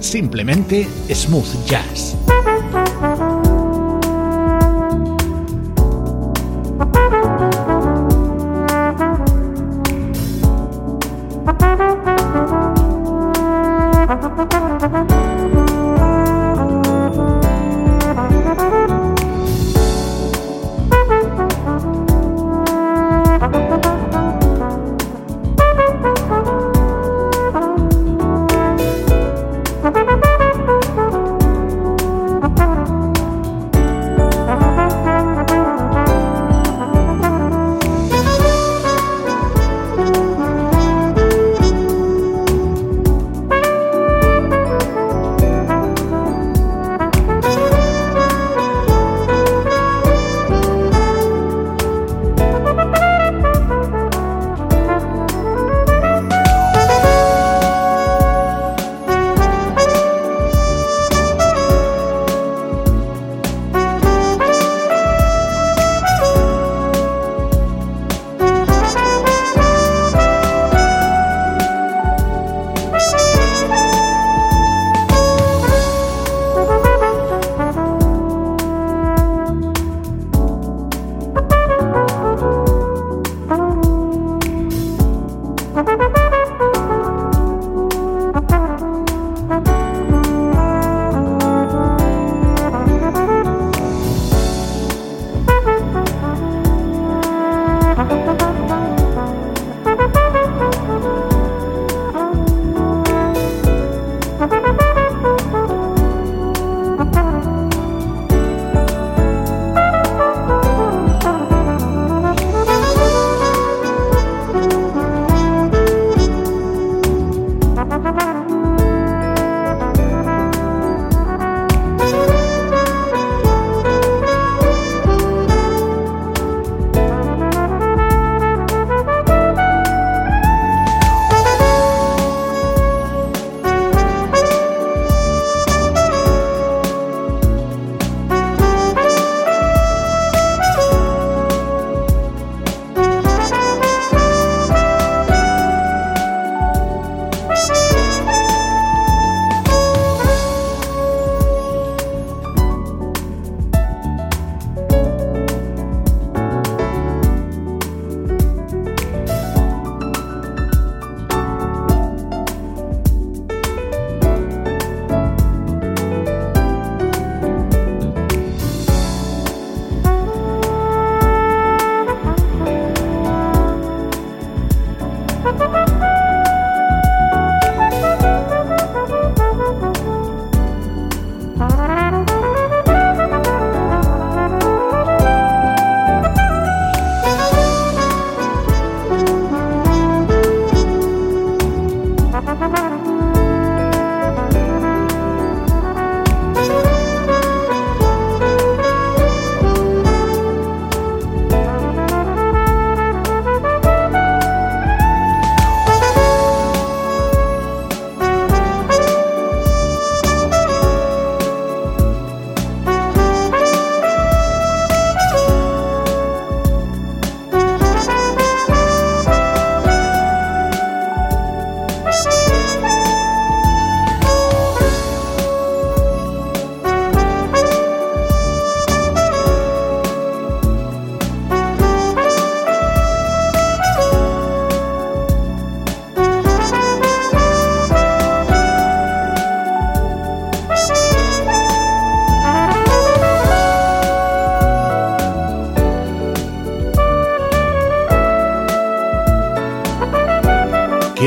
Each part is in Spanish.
simplemente smooth jazz.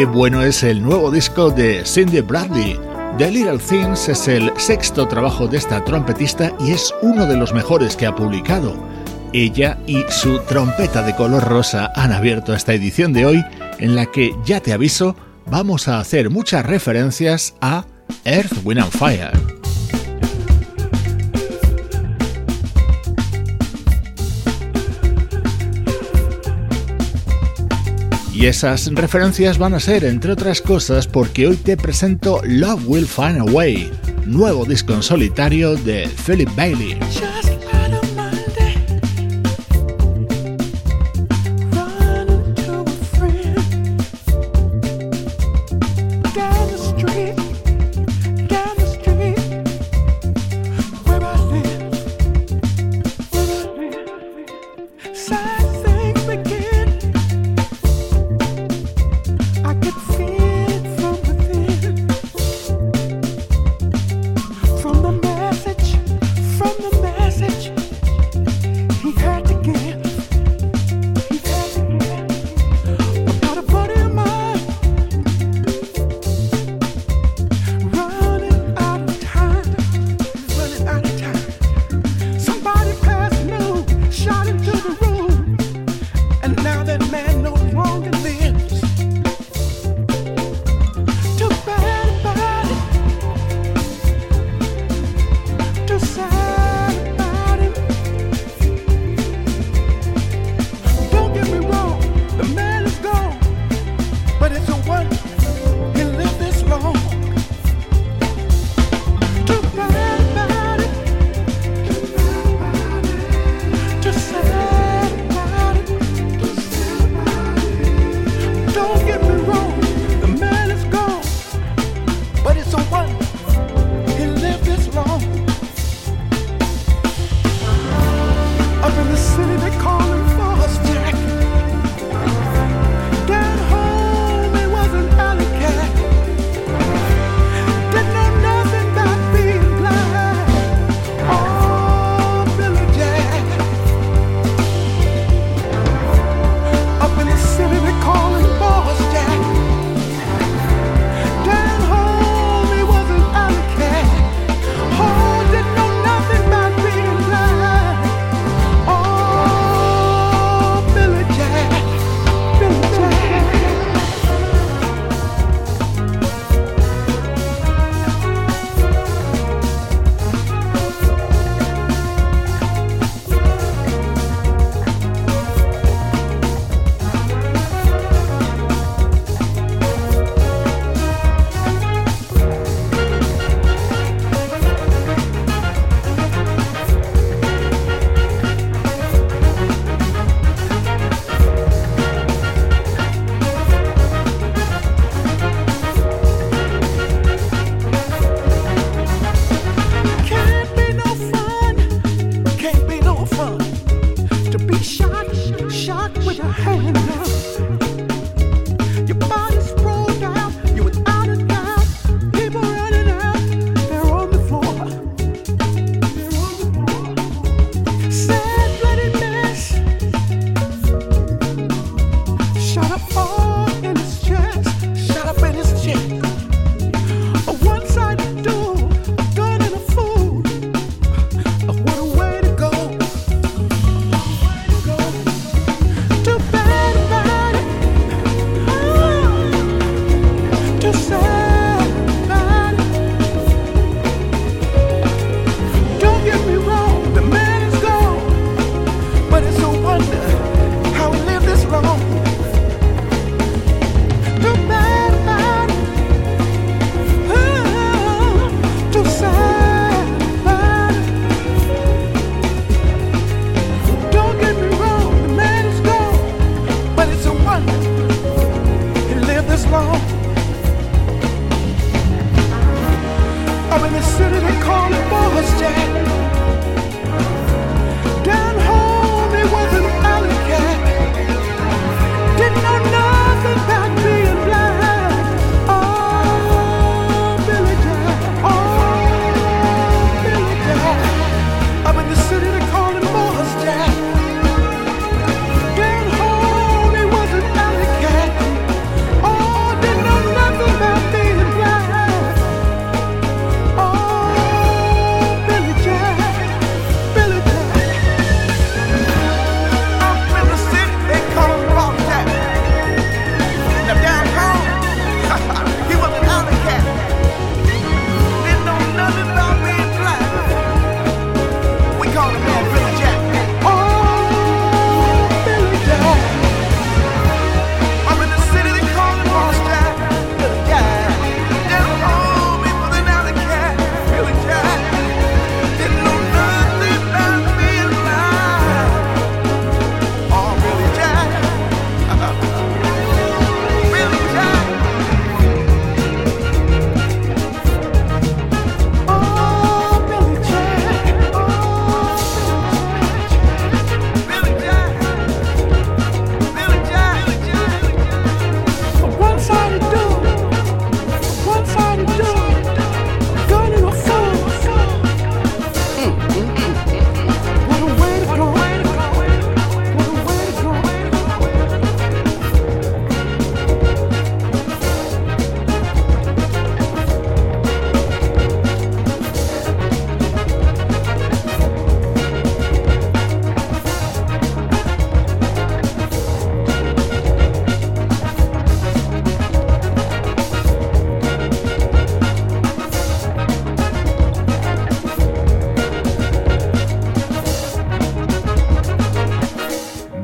Bueno es el nuevo disco de Cindy Bradley. The Little Things es el sexto trabajo de esta trompetista y es uno de los mejores que ha publicado. Ella y su trompeta de color rosa han abierto esta edición de hoy en la que, ya te aviso, vamos a hacer muchas referencias a Earth, Wind and Fire. Y esas referencias van a ser, entre otras cosas, porque hoy te presento Love Will Find a Way, nuevo disco en solitario de Philip Bailey.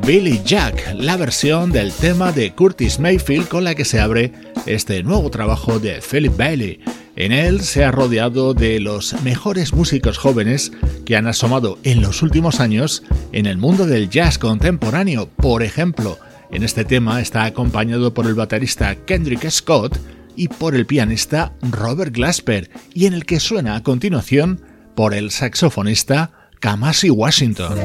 Billy Jack, la versión del tema de Curtis Mayfield con la que se abre este nuevo trabajo de Philip Bailey. En él se ha rodeado de los mejores músicos jóvenes que han asomado en los últimos años en el mundo del jazz contemporáneo. Por ejemplo, en este tema está acompañado por el baterista Kendrick Scott y por el pianista Robert Glasper, y en el que suena a continuación por el saxofonista Kamasi Washington.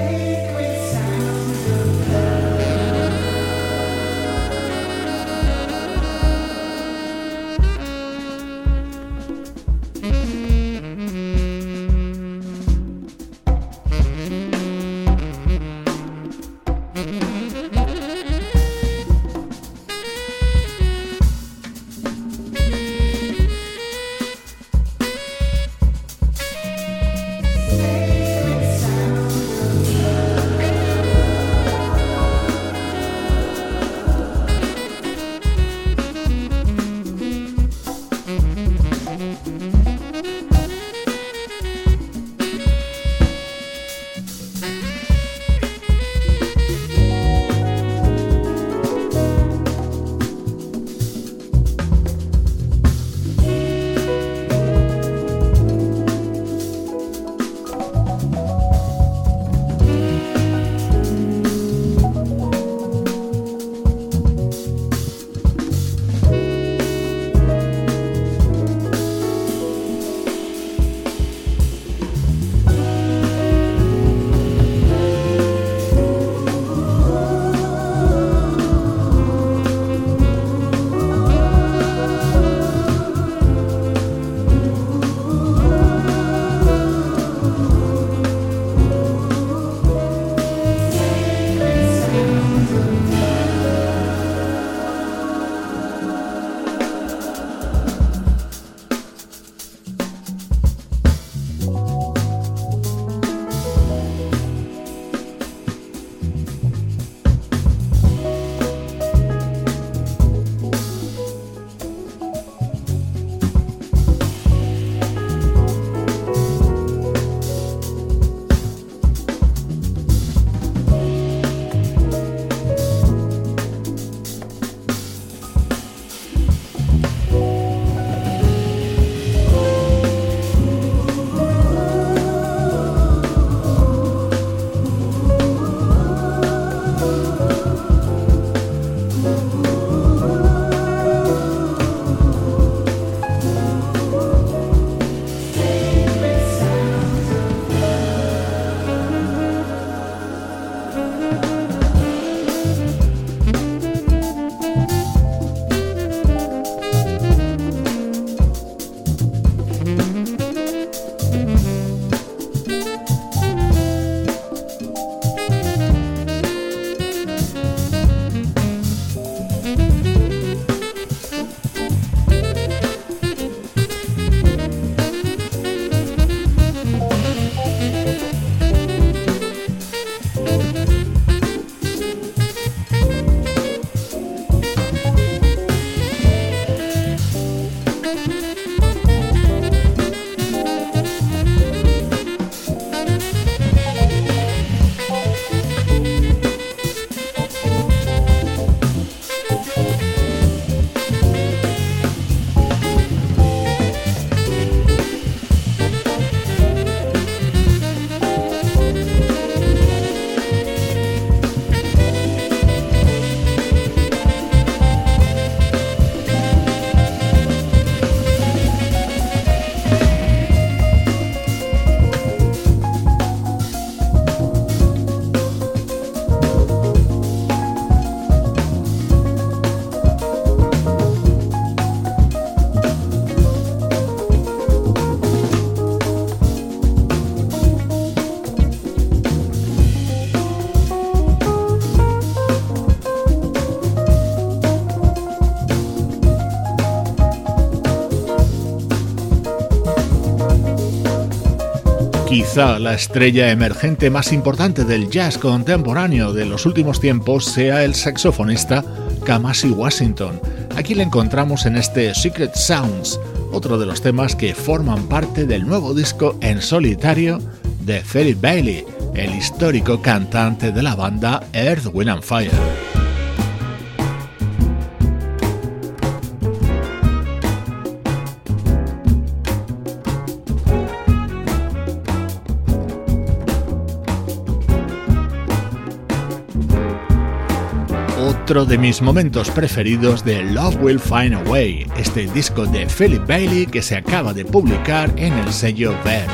Quizá la estrella emergente más importante del jazz contemporáneo de los últimos tiempos sea el saxofonista Kamasi Washington. Aquí le encontramos en este Secret Sounds, otro de los temas que forman parte del nuevo disco en solitario de Philip Bailey. el histórico cantante de la banda Earth, Wind and Fire. Otro de mis momentos preferidos de Love Will Find a Way, este disco de Philip Bailey que se acaba de publicar en el sello Ver.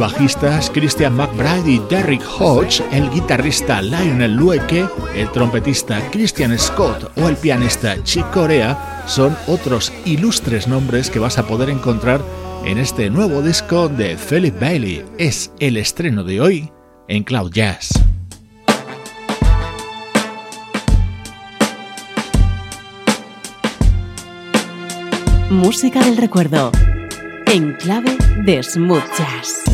Bajistas Christian McBride y Derrick Hodge, el guitarrista Lionel Lueke, el trompetista Christian Scott o el pianista Chick Corea son otros ilustres nombres que vas a poder encontrar en este nuevo disco de Philip Bailey. Es el estreno de hoy en Cloud Jazz. Música del recuerdo en clave de smooth jazz.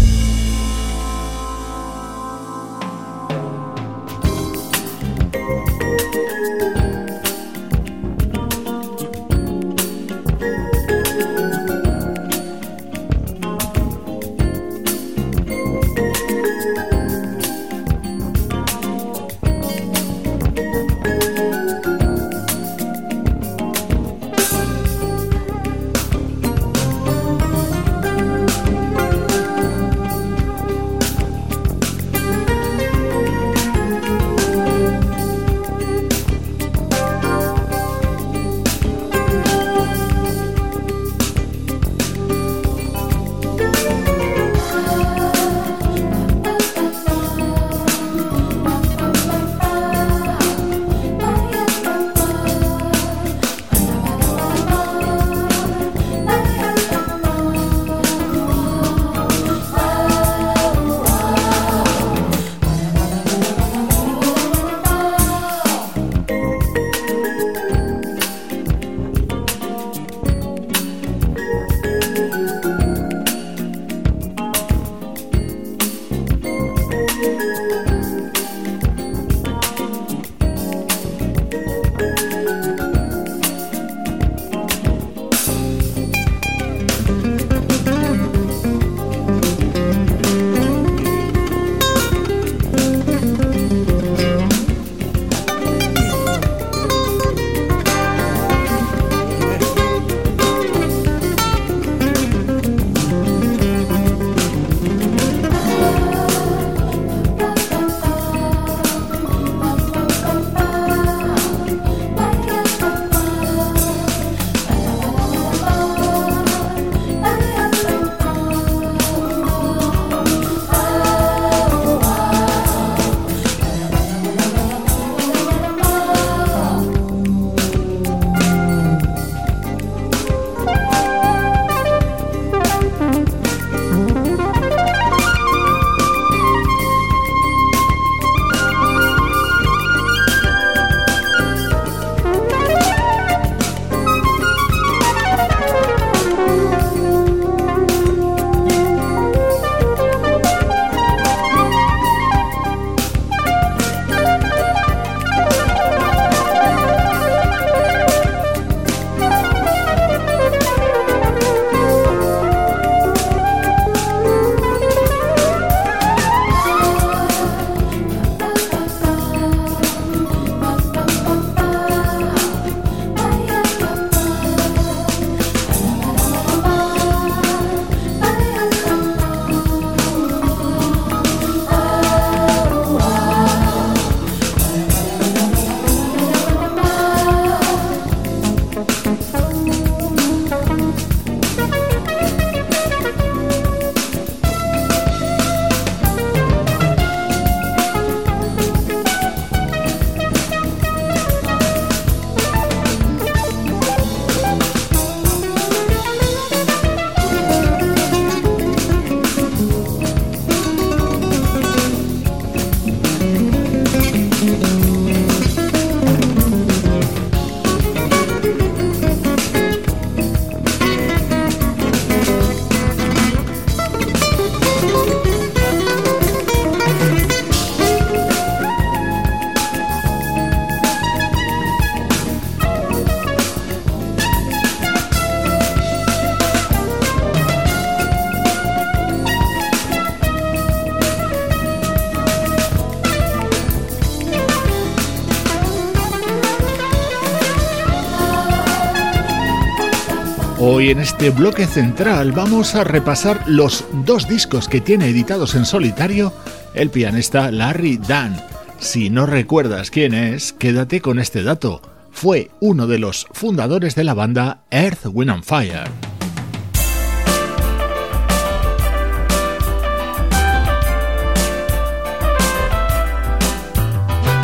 Este bloque central vamos a repasar los dos discos que tiene editados en solitario el pianista Larry Dunn. Si no recuerdas quién es, quédate con este dato. Fue uno de los fundadores de la banda Earth, Wind and Fire.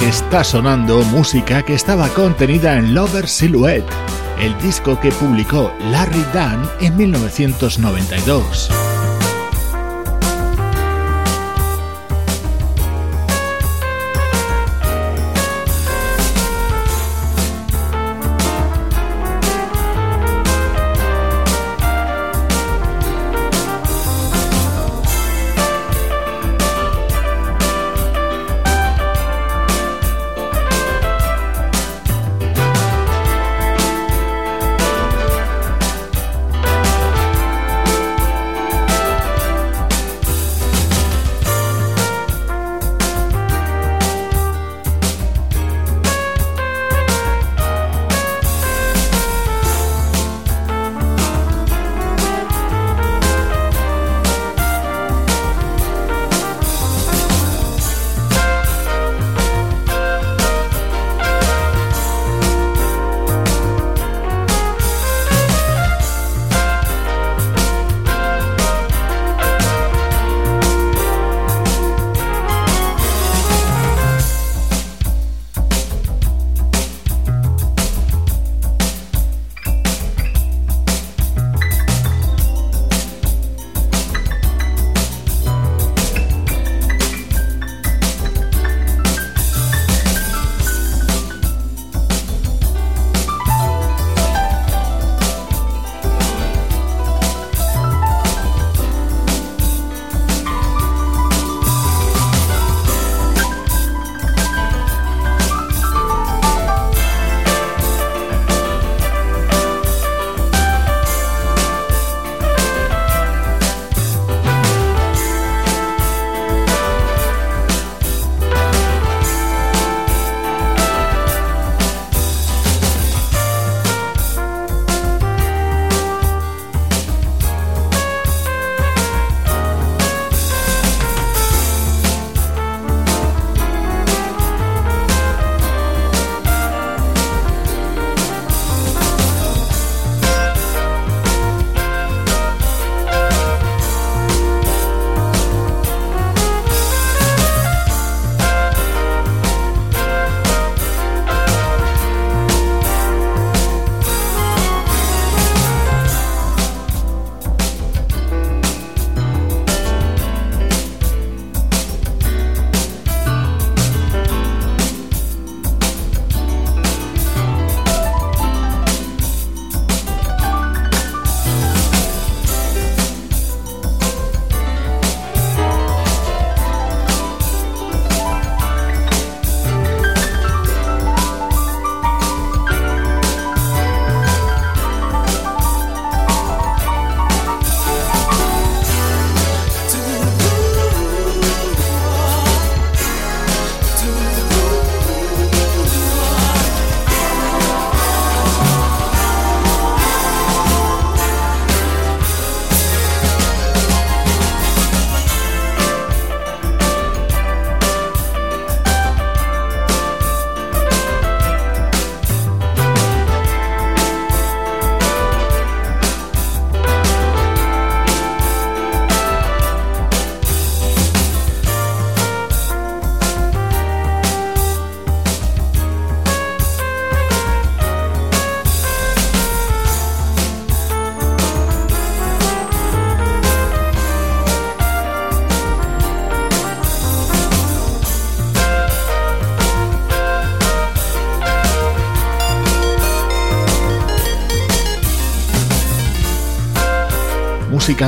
Está sonando música que estaba contenida en Lover Silhouette el disco que publicó Larry Dunn en 1992.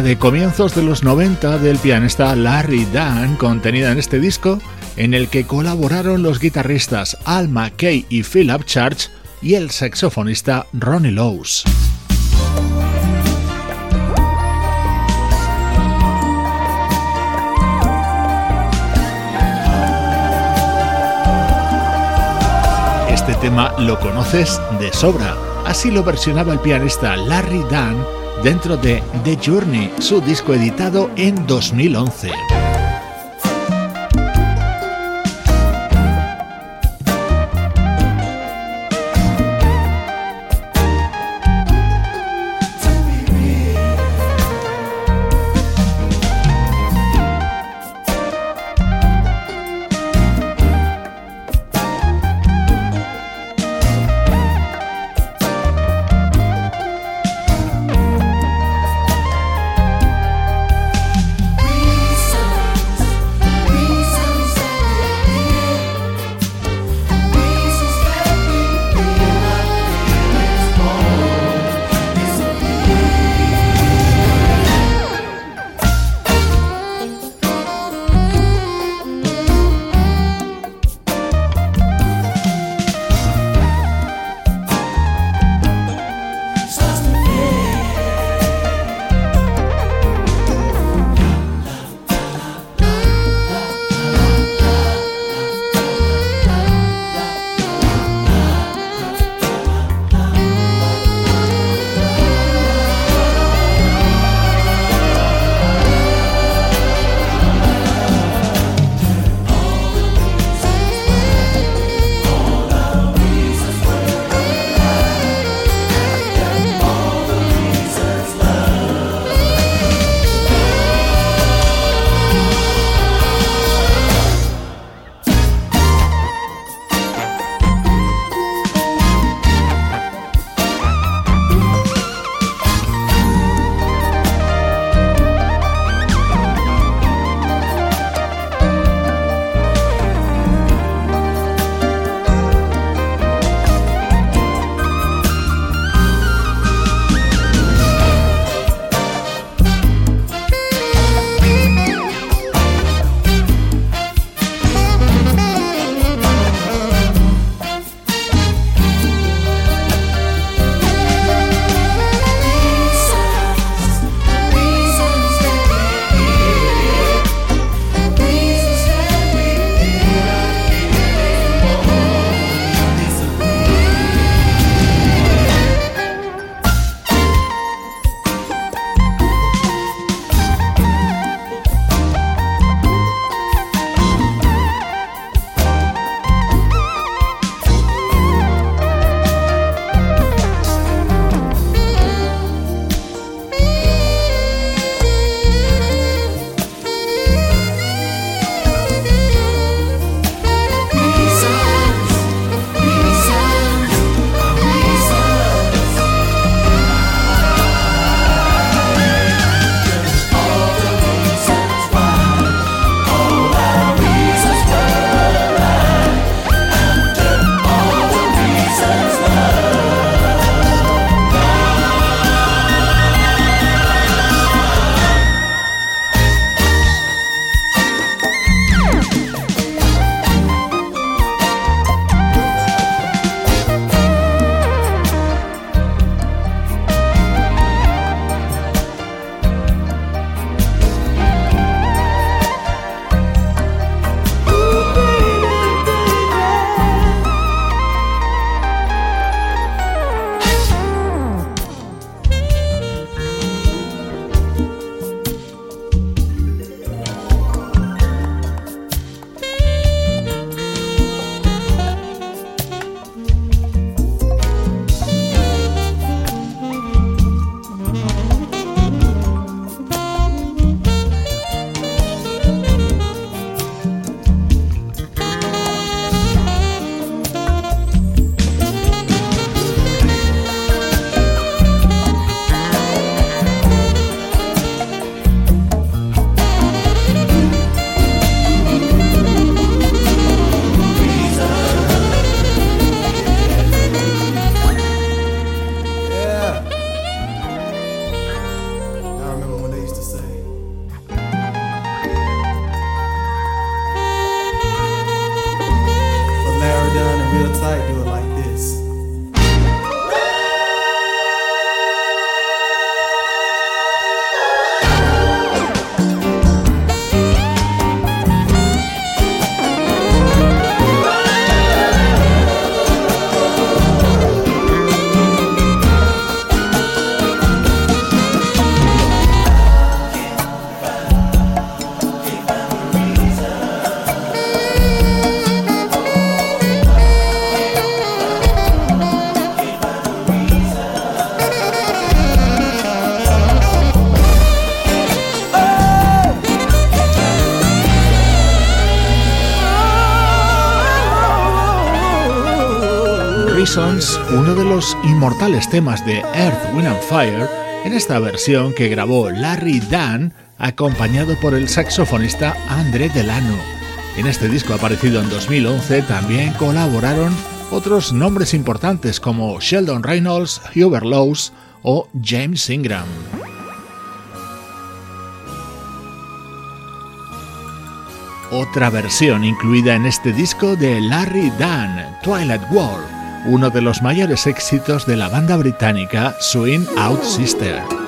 De comienzos de los 90 del pianista Larry Dunn contenida en este disco en el que colaboraron los guitarristas Al McKay y Phil Upchurch y el saxofonista Ronnie Lowes. Este tema lo conoces de sobra Así lo versionaba el pianista Larry Dunn dentro de The Journey, su disco editado en 2011. Los inmortales temas de Earth, Wind and Fire, en esta versión que grabó Larry Dunn acompañado por el saxofonista André Delano. En este disco aparecido en 2011 también colaboraron otros nombres importantes como Sheldon Reynolds, Hubert Lowes o James Ingram. Otra versión incluida en este disco de Larry Dunn, Twilight World, uno de los mayores éxitos de la banda británica Swing Out Sister.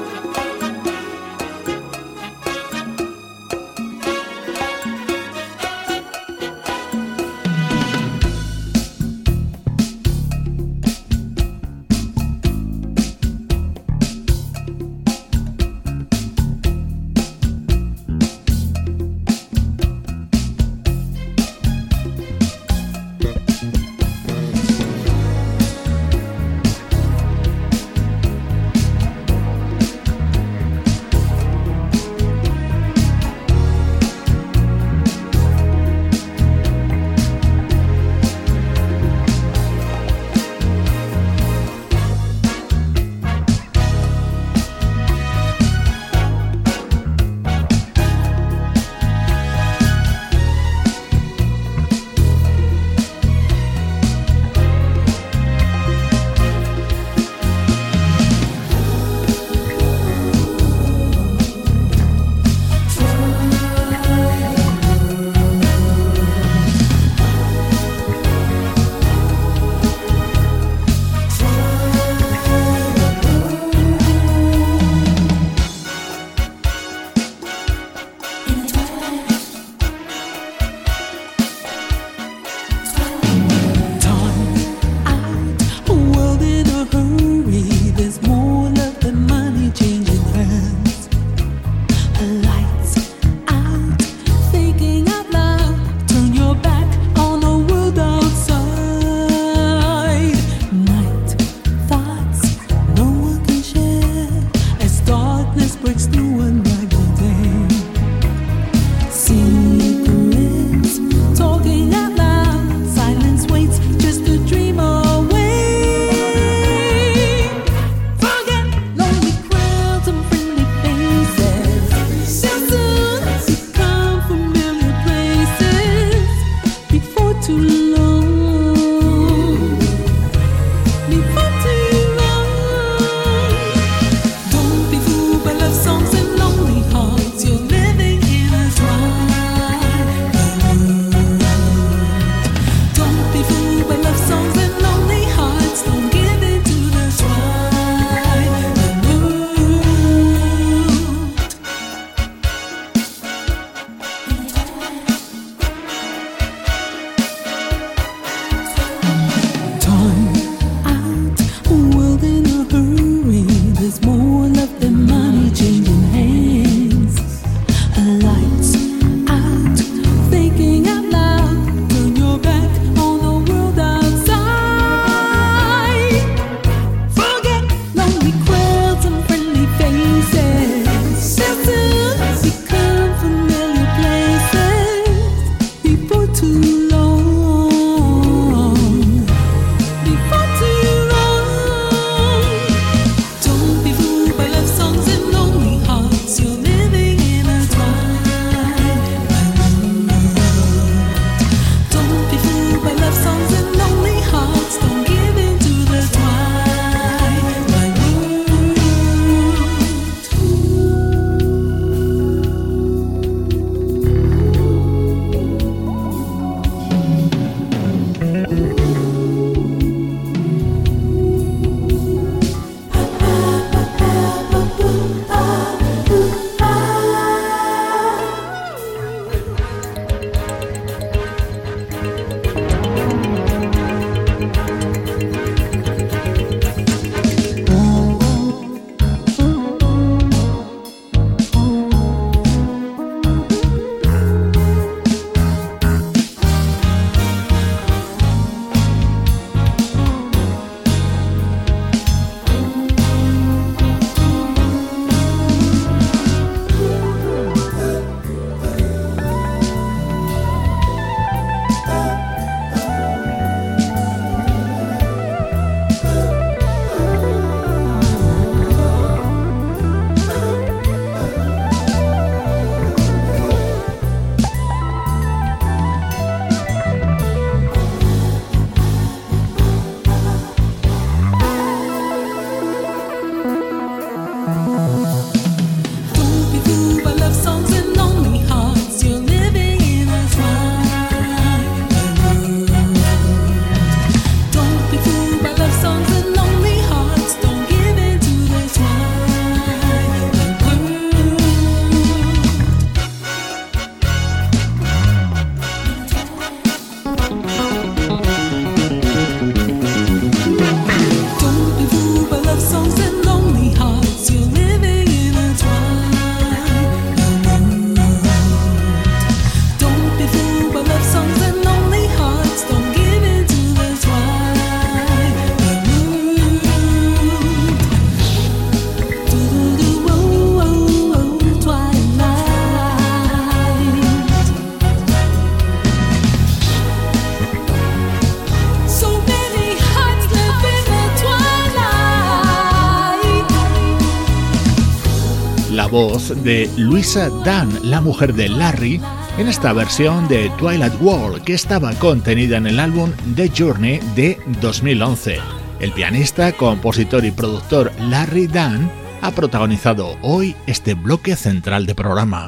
De Luisa Dunn, la mujer de Larry, en esta versión de Twilight World que estaba contenida en el álbum The Journey de 2011. El pianista, compositor y productor Larry Dunn ha protagonizado hoy este bloque central de programa.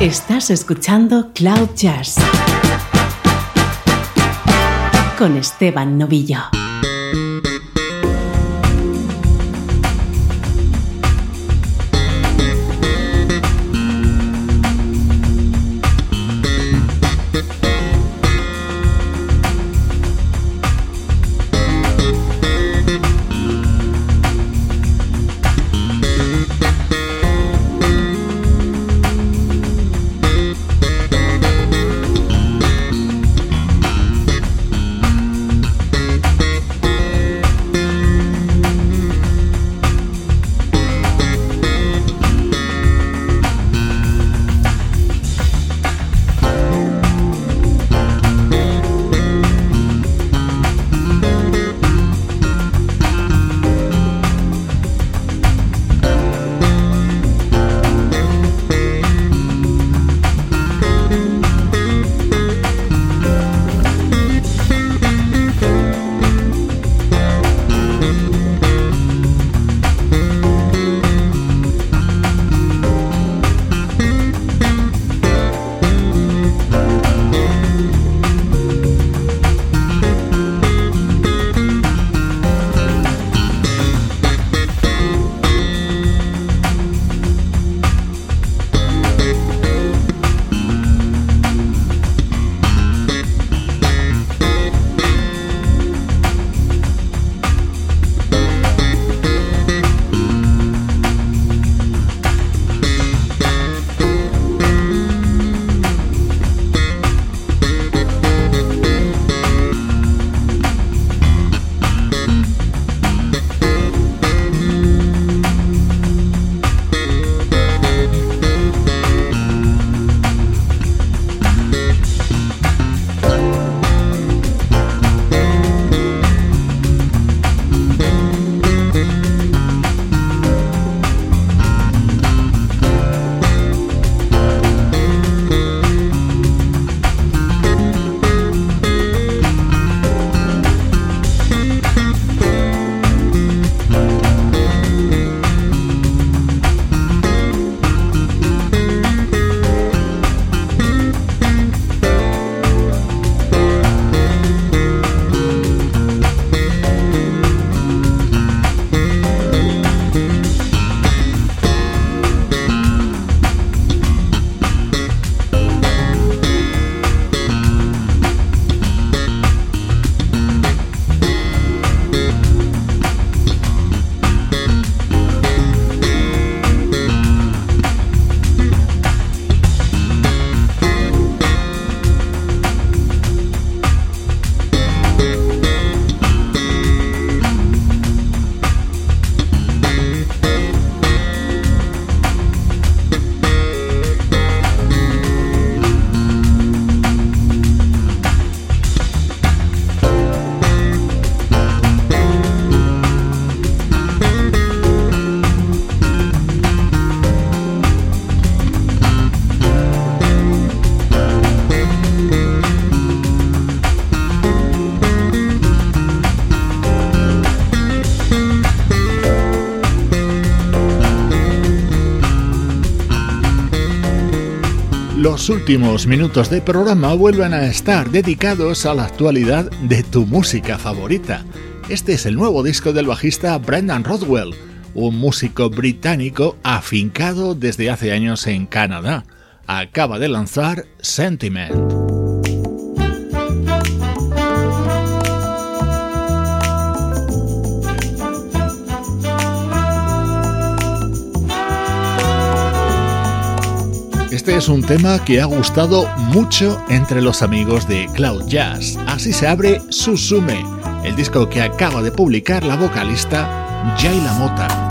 Estás escuchando Cloud Jazz con Esteban Novillo. Últimos minutos de programa vuelven a estar dedicados a la actualidad de tu música favorita. Este es el nuevo disco del bajista Brendan Rodwell, un músico británico afincado desde hace años en Canadá. Acaba de lanzar Sentiment. Este es un tema que ha gustado mucho entre los amigos de Cloud Jazz. Así se abre Susume, el disco que acaba de publicar la vocalista Jayla Mota.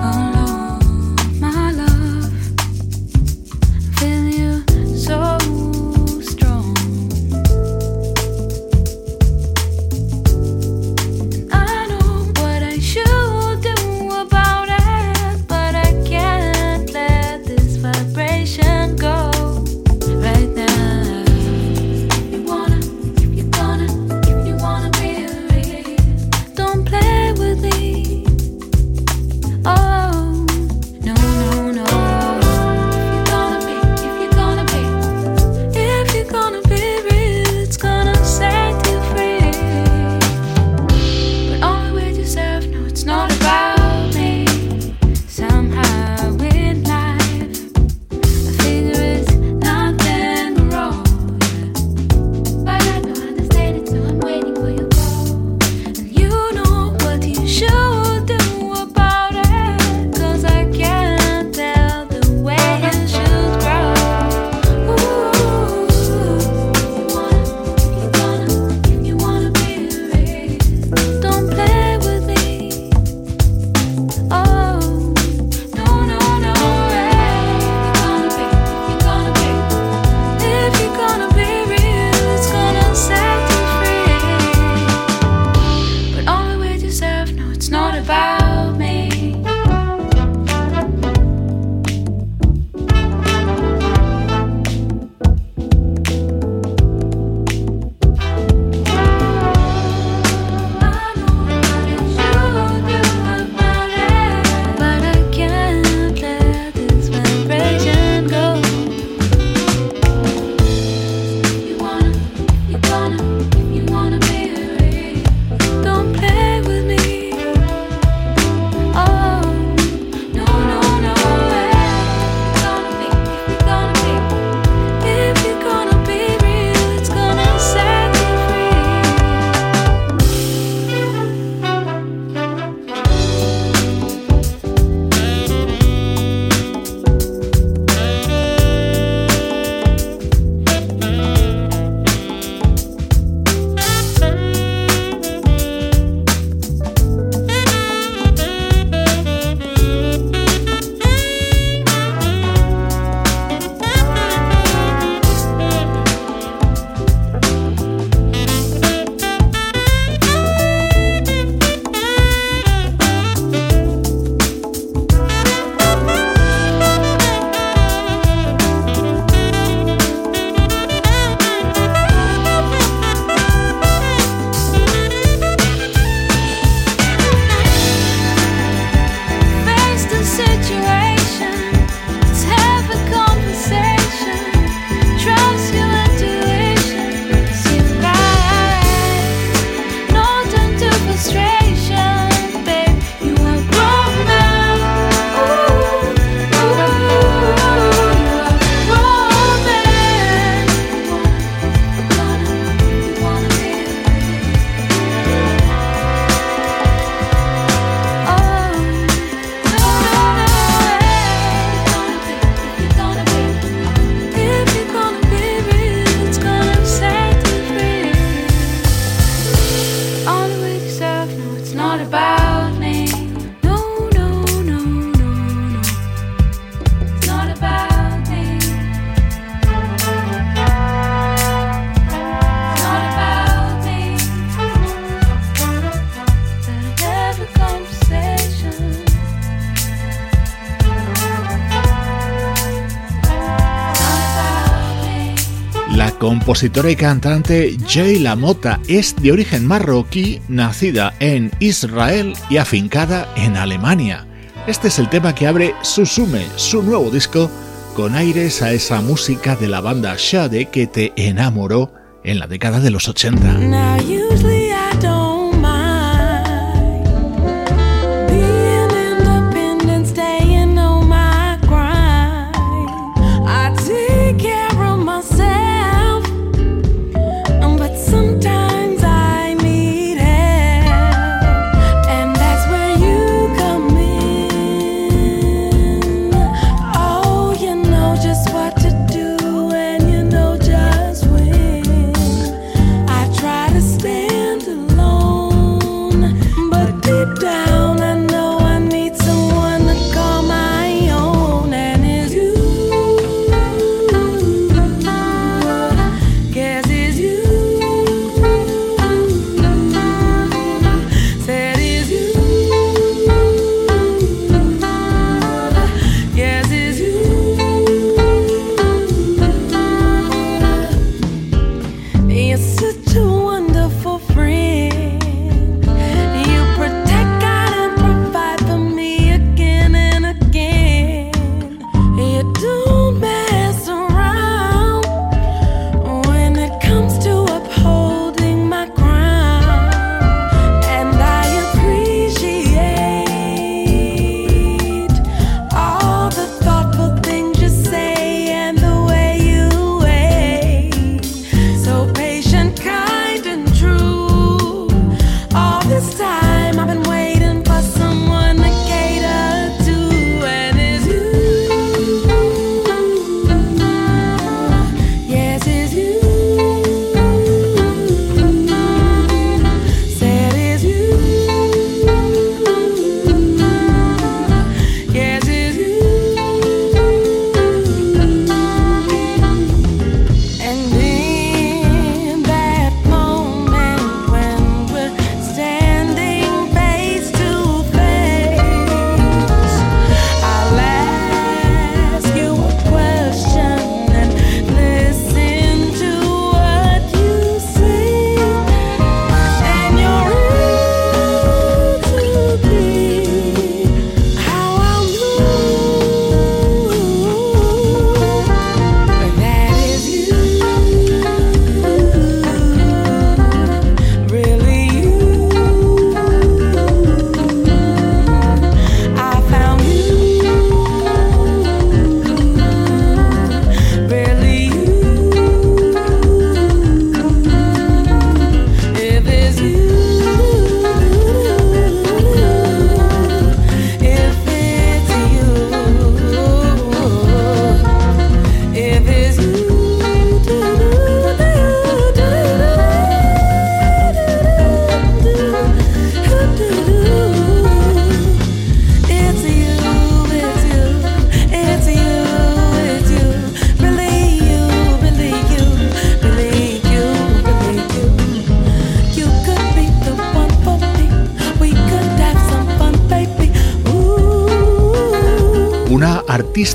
Compositora y cantante Jay LaMotta es de origen marroquí, nacida en Israel y afincada en Alemania. Este es el tema que abre Susume, su nuevo disco, con aires a esa música de la banda Shade que te enamoró en la década de los 80.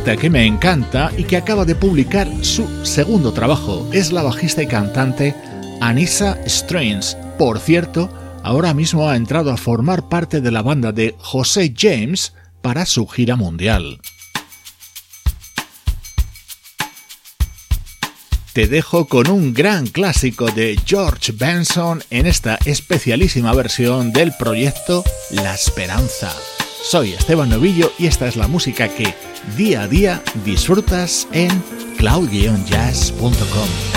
Que me encanta y que acaba de publicar su segundo trabajo. Es la bajista y cantante Anissa Strange. Por cierto, ahora mismo ha entrado a formar parte de la banda de José James para su gira mundial. Te dejo con un gran clásico de George Benson en esta especialísima versión del proyecto La Esperanza. Soy Esteban Novillo y esta es la música que día a día disfrutas en cloud-jazz.com.